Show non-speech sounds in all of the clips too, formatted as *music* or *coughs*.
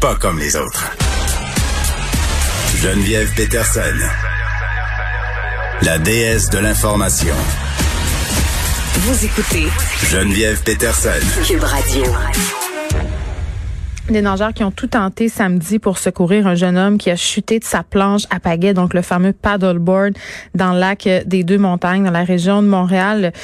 Pas comme les autres. Geneviève Peterson. La déesse de l'information. Vous écoutez Geneviève Peterson. Cube Radio. Des nageurs qui ont tout tenté samedi pour secourir un jeune homme qui a chuté de sa planche à pagaie, donc le fameux paddleboard dans le lac des Deux Montagnes, dans la région de Montréal.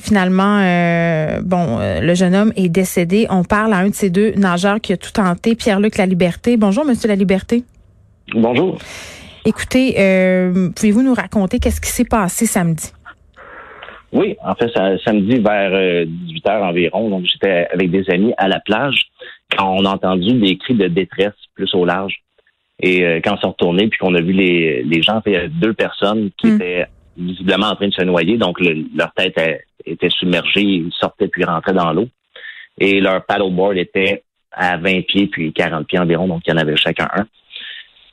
Finalement, euh, bon, euh, le jeune homme est décédé. On parle à un de ces deux nageurs qui a tout tenté, Pierre-Luc La Liberté. Bonjour, Monsieur La Liberté. Bonjour. Écoutez, euh, pouvez-vous nous raconter qu'est-ce qui s'est passé samedi? Oui, en fait, ça, samedi vers 18 heures environ, donc j'étais avec des amis à la plage quand on a entendu des cris de détresse plus au large. Et quand on s'est retourné, puis qu'on a vu les, les gens, il y avait deux personnes qui étaient visiblement en train de se noyer, donc leur tête était submergée, ils sortaient puis rentraient dans l'eau. Et leur paddleboard était à 20 pieds puis 40 pieds environ, donc il y en avait chacun un.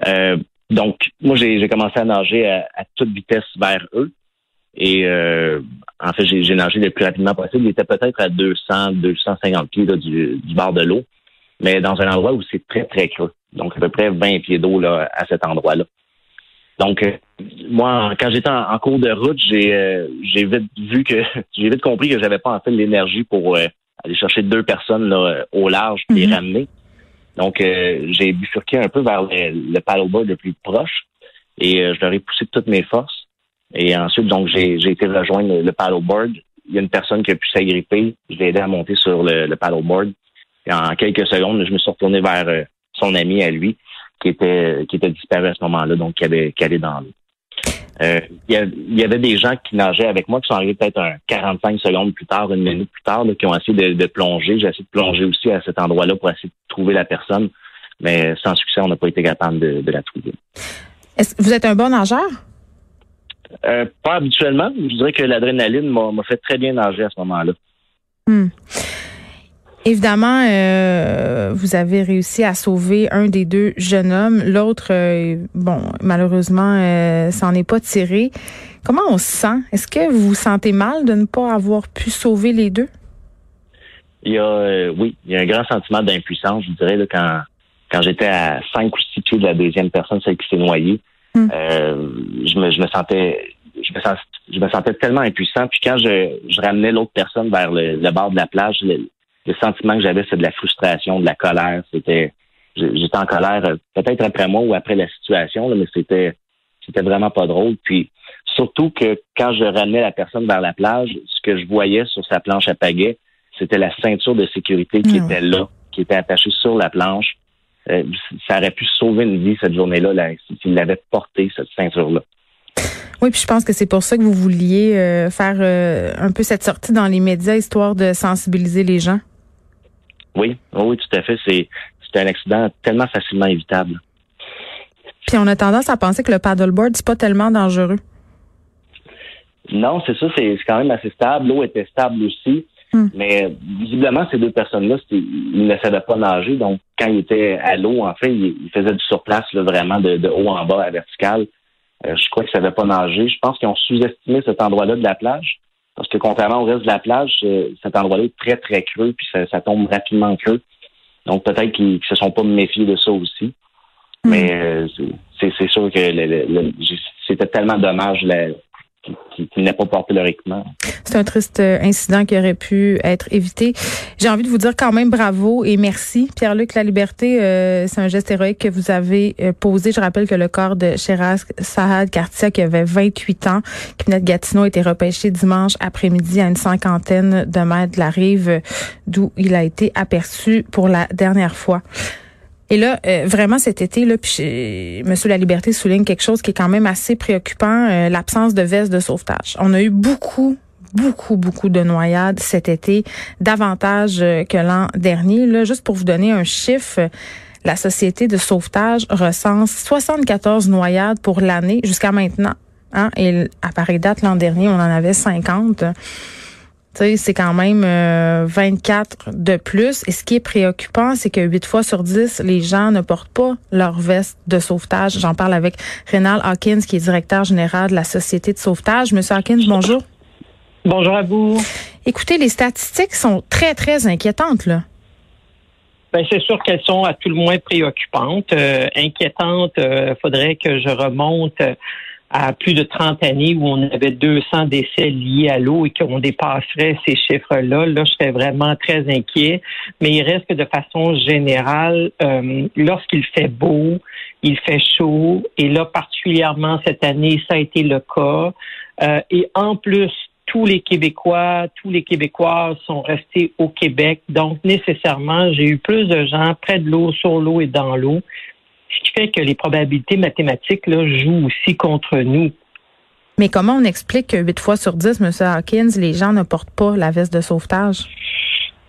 Euh, donc, moi, j'ai commencé à nager à, toute vitesse vers eux. Et euh, en fait, j'ai nagé le plus rapidement possible. Il était peut-être à 200, 250 pieds du, du bord de l'eau, mais dans un endroit où c'est très, très creux. Donc, à peu près 20 pieds d'eau à cet endroit-là. Donc, euh, moi, quand j'étais en, cours de route, j'ai euh, j'ai vite vu que *laughs* j'ai vite compris que j'avais pas en fait l'énergie pour euh, aller chercher deux personnes là, au large et les mhm. ramener. Donc, j'ai bifurqué un peu vers le, le paddleboard le plus proche et je leur ai poussé de toutes mes forces. Et ensuite, donc, j'ai été rejoindre le, paddleboard. Il y a une personne qui a pu s'agripper. Je l'ai aidé à monter sur le, le paddleboard. Et en quelques secondes, je me suis retourné vers son ami à lui qui était qui était disparu à ce moment-là, donc qui avait qui allait dans l'eau. Euh, il y, avait des gens qui nageaient avec moi qui sont arrivés peut-être un 45 secondes plus tard, une minute plus tard, qui ont essayé de, plonger. J'ai essayé de plonger aussi à cet endroit-là pour essayer de trouver la personne, mais sans succès, on n'a pas été capable de, la trouver. Est-ce que vous êtes un bon nageur? Euh, pas habituellement. Je dirais que l'adrénaline m'a fait très bien nager à ce moment-là. Hmm. Évidemment, euh, vous avez réussi à sauver un des deux jeunes hommes. L'autre, euh, bon, malheureusement, euh, s'en est pas tiré. Comment on se sent? Est-ce que vous vous sentez mal de ne pas avoir pu sauver les deux? Il y a, oui, il y a un grand sentiment d'impuissance, je dirais, quand, quand j'étais à cinq ou six pieds de la deuxième personne, celle qui s'est noyée. Hmm. je, me, je me sentais je me, je me sentais tellement impuissant. Puis quand je, je ramenais l'autre personne vers le, le, bord de la plage, le sentiment que j'avais, c'est de la frustration, de la colère. C'était, j'étais en colère euh, peut-être après moi ou après la situation, mais c'était, c'était vraiment pas drôle. Puis surtout que quand je ramenais la personne vers la plage, ce que je voyais sur sa planche à pagaie, c'était la ceinture de sécurité qui ah était là, qui était attachée sur la planche. Euh, ça aurait pu sauver une vie cette journée-là là, s'il l'avait porté cette ceinture-là. Oui, puis je pense que c'est pour ça que vous vouliez euh, faire un peu cette sortie dans les médias, histoire de sensibiliser les gens. Oui, oui, tout à fait. C'est un accident tellement facilement évitable. Puis on a tendance à penser que le paddleboard, c'est pas tellement dangereux. Non, c'est ça, c'est quand même assez stable. L'eau était stable aussi. Hmm. Mais visiblement, ces deux personnes-là, ils ne savaient pas nager. Donc, quand ils étaient à l'eau, en fait, ils, faisaient du surplace vraiment de, haut en bas à vertical. Euh, je crois qu'ils ne savaient pas nager. Je pense qu'ils ont sous-estimé cet endroit-là de la plage. Parce que contrairement au reste de la plage, euh, cet endroit-là est très, très creux, puis ça, tombe rapidement creux. Donc peut-être qu'ils ne se sont pas méfiés de ça aussi. Hmm. Mais euh, c'est sûr que c'était tellement dommage C'est un triste euh, incident qui aurait pu être évité. J'ai envie de vous dire quand même bravo et merci. Pierre-Luc La Liberté, euh, c'est un geste héroïque que vous avez euh, posé. Je rappelle que le corps de Sheraz Sahad Kartia, qui avait 28 ans, qui venait de Gatineau, a été repêché dimanche après-midi à une cinquantaine de mètres de la rive d'où il a été aperçu pour la dernière fois. Et là, euh, vraiment cet été, là, puis Monsieur La Liberté souligne quelque chose qui est quand même assez préoccupant, euh, l'absence de veste de sauvetage. On a eu beaucoup, beaucoup, beaucoup de noyades cet été, davantage que l'an dernier. Là, juste pour vous donner un chiffre, la Société de sauvetage recense 74 noyades pour l'année jusqu'à maintenant. Hein? Et à pareille date, l'an dernier, on en avait 50 c'est quand même 24 euh, de plus. Et ce qui est préoccupant, c'est que 8 fois sur 10, les gens ne portent pas leur veste de sauvetage. J'en parle avec Rénal Hawkins, qui est directeur général de la Société de sauvetage. Monsieur Hawkins, bonjour. Bonjour à vous. Écoutez, les statistiques sont très, très inquiétantes, là. Ben, c'est sûr qu'elles sont à tout le moins préoccupantes. Euh, inquiétantes, il euh, faudrait que je remonte à plus de 30 années où on avait 200 décès liés à l'eau et qu'on dépasserait ces chiffres-là, là, je serais vraiment très inquiet. Mais il reste que de façon générale, euh, lorsqu'il fait beau, il fait chaud, et là, particulièrement cette année, ça a été le cas. Euh, et en plus, tous les Québécois, tous les Québécois sont restés au Québec. Donc, nécessairement, j'ai eu plus de gens près de l'eau, sur l'eau et dans l'eau. Ce qui fait que les probabilités mathématiques là, jouent aussi contre nous. Mais comment on explique que 8 fois sur 10, M. Hawkins, les gens ne portent pas la veste de sauvetage?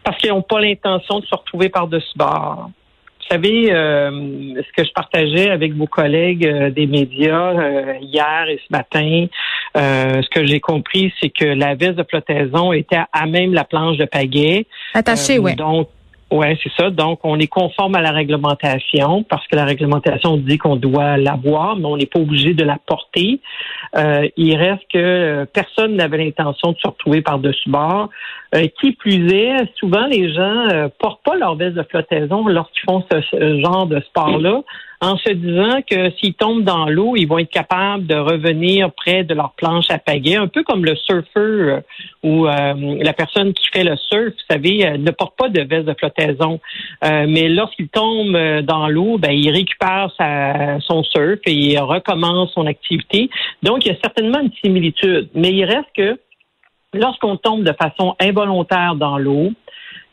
Parce qu'ils n'ont pas l'intention de se retrouver par-dessus bord. Vous savez, euh, ce que je partageais avec vos collègues euh, des médias euh, hier et ce matin, ce que j'ai compris, c'est que la veste de flottaison était à, même la planche de pagaie. Attachée, oui. Donc, oui, c'est ça. Donc, on est conforme à la réglementation parce que la réglementation dit qu'on doit l'avoir, mais on n'est pas obligé de la porter. Euh, il reste que euh, personne n'avait l'intention de se retrouver par-dessus bord. Euh, qui plus est, souvent les gens euh, portent pas leur veste de flottaison lorsqu'ils font ce genre de sport-là en se disant que s'ils tombent dans l'eau, ils vont être capables de revenir près de leur planche à pagaie, un peu comme le surfeur euh, ou euh, la personne qui fait le surf, vous savez, euh, ne porte pas de veste de flottaison. mais lorsqu'il tombe dans l'eau, ben, il récupère sa, son surf et il recommence son activité. Donc, il y a certainement une similitude. Mais il reste que lorsqu'on tombe de façon involontaire dans l'eau,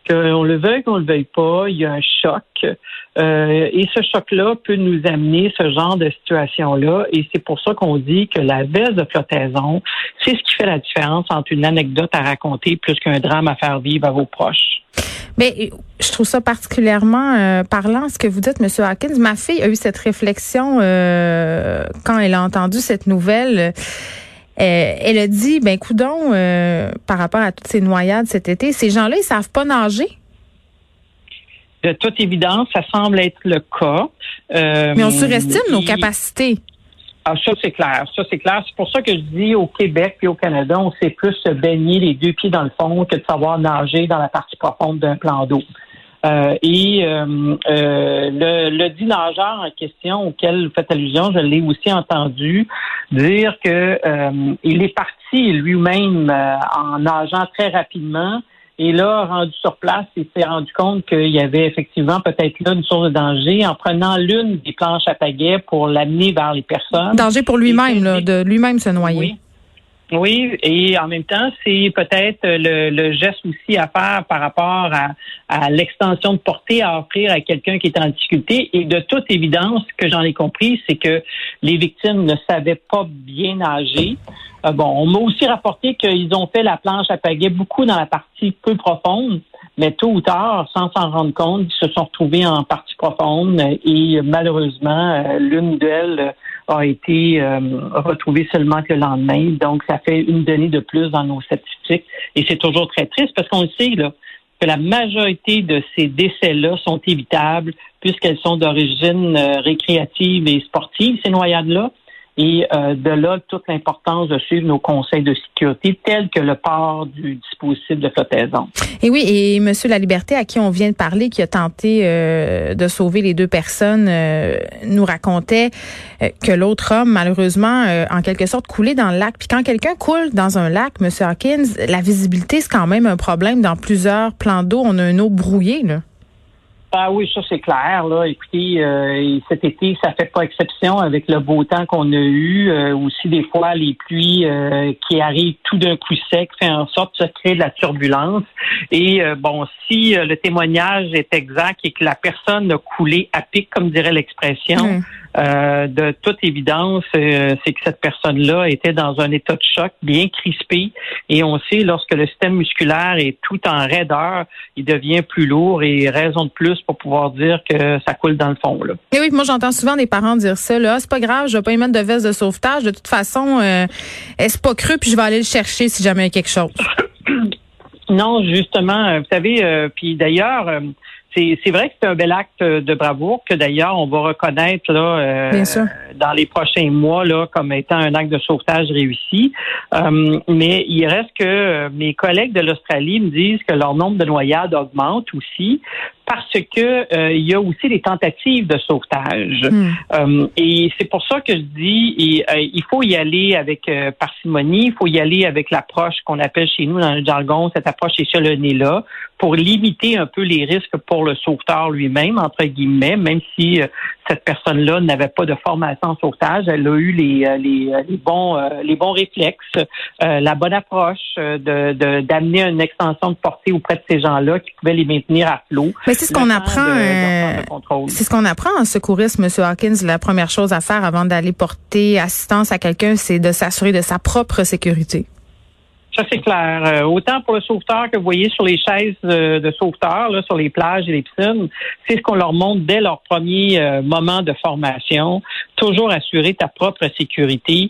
qu'on le veuille, qu'on le veuille pas, il y a un choc. Euh, et ce choc-là peut nous amener ce genre de situation-là. Et c'est pour ça qu'on dit que la veste de flottaison, c'est ce qui fait la différence entre une anecdote à raconter plus qu'un drame à faire vivre à vos proches. Mais je trouve ça particulièrement euh, parlant ce que vous dites, Monsieur Hawkins. Ma fille a eu cette réflexion euh, quand elle a entendu cette nouvelle. Euh, elle a dit, ben coudon, euh, par rapport à toutes ces noyades cet été, ces gens-là, ils savent pas nager? De toute évidence, ça semble être le cas. Euh, Mais on surestime nos capacités. Ah, ça, c'est clair. Ça, c'est clair. C'est pour ça que je dis au Québec et au Canada, on sait plus se baigner les deux pieds dans le fond que de savoir nager dans la partie profonde d'un plan d'eau. Euh, et euh, euh, le, le dit nageur en question auquel vous faites allusion, je l'ai aussi entendu dire que il est parti lui-même en nageant très rapidement. Et là, rendu sur place, il s'est rendu compte qu'il y avait effectivement peut-être là une source de danger en prenant l'une des planches à pagaie pour l'amener vers les personnes. Danger pour lui-même, de lui-même se noyer. Oui, et en même temps, c'est peut-être le, le, geste aussi à faire par rapport à, à l'extension de portée à offrir à quelqu'un qui est en difficulté. Et de toute évidence, ce que j'en ai compris, c'est que les victimes ne savaient pas bien nager. Euh, bon, on m'a aussi rapporté qu'ils ont fait la planche à pagaie beaucoup dans la partie peu profonde, mais tôt ou tard, sans s'en rendre compte, ils se sont retrouvés en partie profonde et malheureusement, euh, l'une d'elles a été euh, retrouvée seulement que le lendemain. Donc, ça fait une donnée de plus dans nos statistiques et c'est toujours très triste parce qu'on sait là, que la majorité de ces décès-là sont évitables puisqu'elles sont d'origine récréative et sportive, ces noyades-là. Et euh, de là, toute l'importance de suivre nos conseils de sécurité tels que le port du dispositif de flottaison. Et oui, et Monsieur La Liberté, à qui on vient de parler, qui a tenté euh, de sauver les deux personnes, euh, nous racontait que l'autre homme, malheureusement, en quelque sorte, coulait dans le lac. Puis quand quelqu'un coule dans un lac, Monsieur Hawkins, la visibilité, c'est quand même un problème dans plusieurs plans d'eau. On a une eau brouillée, là. Ah oui, ça c'est clair. Là. Écoutez, euh, cet été, ça fait pas exception avec le beau temps qu'on a eu. Euh, aussi, des fois, les pluies euh, qui arrivent tout d'un coup sec fait en sorte de créer de la turbulence. Et bon, si le témoignage est exact et que la personne a coulé à pic, comme dirait l'expression, Euh, de toute évidence, euh, c'est que cette personne-là était dans un état de choc bien crispé. Et on sait, lorsque le système musculaire est tout en raideur, il devient plus lourd et raison de plus pour pouvoir dire que ça coule dans le fond. Là. Et oui, moi j'entends souvent des parents dire ça. Là, ah, c'est pas grave, je vais pas y mettre de veste de sauvetage. De toute façon, euh, est-ce pas cru, puis je vais aller le chercher si jamais il y a quelque chose? *coughs* Non, justement, vous savez, puis d'ailleurs, c'est vrai que c'est un bel acte de bravoure que d'ailleurs on va reconnaître là dans les prochains mois là comme étant un acte de sauvetage réussi. mais il reste que mes collègues de l'Australie me disent que leur nombre de noyades augmente aussi parce que euh, il y a aussi des tentatives de sauvetage. Hmm. Euh, et c'est pour ça que je dis euh, il faut y aller avec parcimonie, il faut y aller avec l'approche qu'on appelle chez nous dans le jargon, cette approche échelonnée-là, pour limiter un peu les risques pour le sauveteur lui-même, entre guillemets, même si cette personne-là n'avait pas de formation en sauvetage, elle a eu les, les, les bons les bons réflexes, la bonne approche de d'amener une extension de portée auprès de ces gens-là qui pouvaient les maintenir à flot c'est ce qu'on apprend. Euh, c'est ce qu'on apprend en secourisme, M. Hawkins. La première chose à faire avant d'aller porter assistance à quelqu'un, c'est de s'assurer de sa propre sécurité. Ça, c'est clair. Euh, autant pour le sauveteur que vous voyez sur les chaises euh, de sauveteurs, là, sur les plages et les piscines, c'est ce qu'on leur montre dès leur premier euh, moment de formation. Toujours assurer ta propre sécurité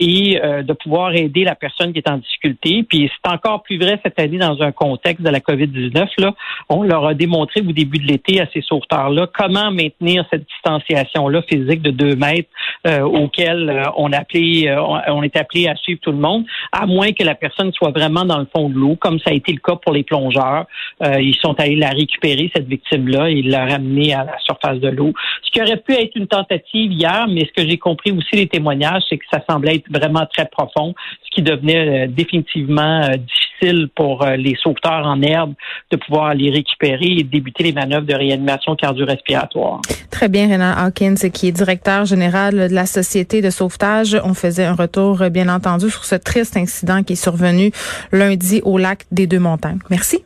et de pouvoir aider la personne qui est en difficulté. Puis c'est encore plus vrai cette année dans un contexte de la COVID-19. Là, on leur a démontré au début de l'été à ces sauveteurs-là comment maintenir cette distanciation-là physique de deux mètres auquel on, appelé, on est appelé à suivre tout le monde, à moins que la personne soit vraiment dans le fond de l'eau, comme ça a été le cas pour les plongeurs. Euh, ils sont allés la récupérer, cette victime-là, et la ramener à la surface de l'eau. Ce qui aurait pu être une tentative hier, mais ce que j'ai compris aussi des témoignages, c'est que ça semblait être vraiment très profond, ce qui devenait euh, définitivement euh, difficile pour les sauveteurs en herbe de pouvoir les récupérer et débuter les manœuvres de réanimation cardio-respiratoire. Très bien, Renan Hawkins, qui est directeur général de la Société de sauvetage. On faisait un retour, bien entendu, sur ce triste incident qui est survenu lundi au lac des Deux-Montagnes. Merci.